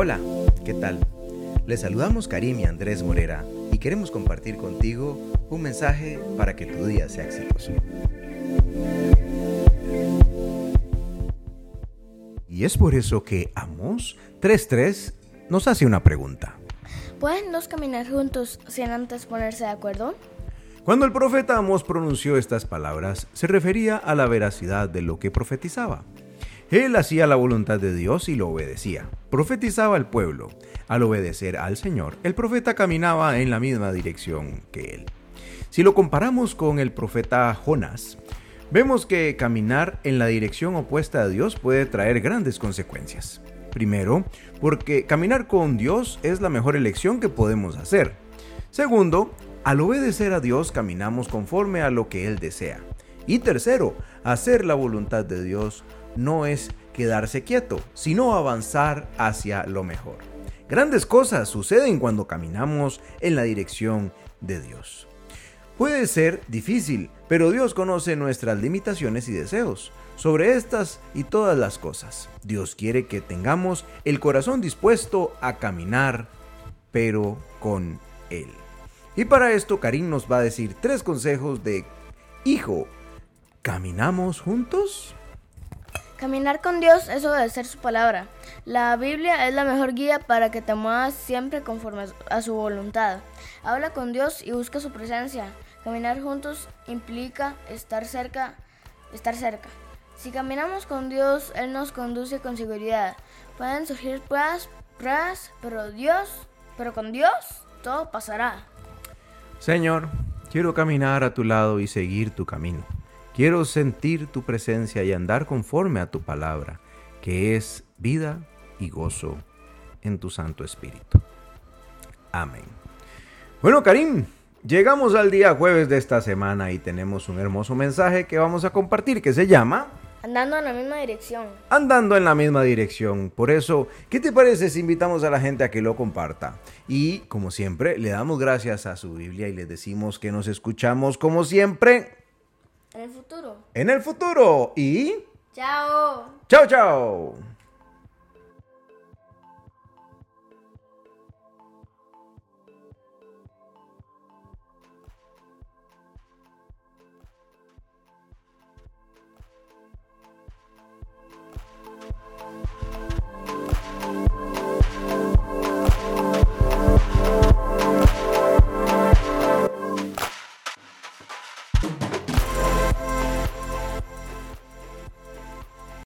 Hola, ¿qué tal? Les saludamos Karim y Andrés Morera y queremos compartir contigo un mensaje para que tu día sea exitoso. Y es por eso que Amos 3.3 nos hace una pregunta. ¿Pueden dos caminar juntos sin antes ponerse de acuerdo? Cuando el profeta Amos pronunció estas palabras, se refería a la veracidad de lo que profetizaba. Él hacía la voluntad de Dios y lo obedecía. Profetizaba al pueblo. Al obedecer al Señor, el profeta caminaba en la misma dirección que él. Si lo comparamos con el profeta Jonás, vemos que caminar en la dirección opuesta a Dios puede traer grandes consecuencias. Primero, porque caminar con Dios es la mejor elección que podemos hacer. Segundo, al obedecer a Dios caminamos conforme a lo que Él desea. Y tercero, hacer la voluntad de Dios no es quedarse quieto, sino avanzar hacia lo mejor. Grandes cosas suceden cuando caminamos en la dirección de Dios. Puede ser difícil, pero Dios conoce nuestras limitaciones y deseos. Sobre estas y todas las cosas, Dios quiere que tengamos el corazón dispuesto a caminar, pero con Él. Y para esto Karim nos va a decir tres consejos de, hijo, ¿caminamos juntos? Caminar con Dios es obedecer su palabra. La Biblia es la mejor guía para que te muevas siempre conforme a su voluntad. Habla con Dios y busca su presencia. Caminar juntos implica estar cerca, estar cerca. Si caminamos con Dios, Él nos conduce con seguridad. Pueden surgir pruebas, pruebas, pero Dios, pero con Dios todo pasará. Señor, quiero caminar a tu lado y seguir tu camino. Quiero sentir tu presencia y andar conforme a tu palabra, que es vida y gozo en tu Santo Espíritu. Amén. Bueno, Karim, llegamos al día jueves de esta semana y tenemos un hermoso mensaje que vamos a compartir que se llama Andando en la misma dirección. Andando en la misma dirección. Por eso, ¿qué te parece si invitamos a la gente a que lo comparta? Y, como siempre, le damos gracias a su Biblia y le decimos que nos escuchamos, como siempre, En el futuro. en el futuro. Y... Chao. ¡Chao, chao!